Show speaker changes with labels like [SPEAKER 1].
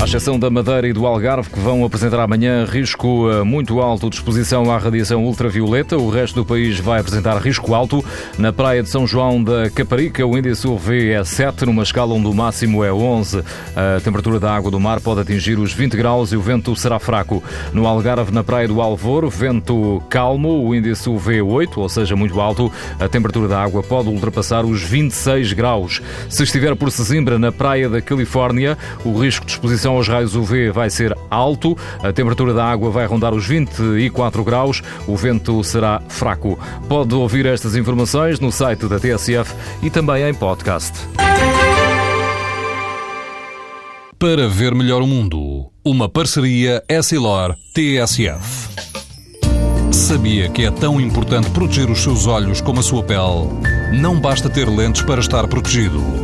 [SPEAKER 1] À exceção da Madeira e do Algarve, que vão apresentar amanhã risco eh, muito alto de exposição à radiação ultravioleta, o resto do país vai apresentar risco alto. Na praia de São João da Caparica, o índice UV é 7, numa escala onde o máximo é 11. A temperatura da água do mar pode atingir os 20 graus e o vento será fraco. No Algarve, na praia do Alvor, vento calmo, o índice UV 8, ou seja, muito alto. A temperatura da água pode ultrapassar os 26 graus. Se estiver por Sesimbra, na praia da Califórnia, o risco de exposição aos raios UV vai ser alto, a temperatura da água vai rondar os 24 graus, o vento será fraco. Pode ouvir estas informações no site da TSF e também em podcast.
[SPEAKER 2] Para ver melhor o mundo, uma parceria Essilor-TSF. Sabia que é tão importante proteger os seus olhos como a sua pele? Não basta ter lentes para estar protegido.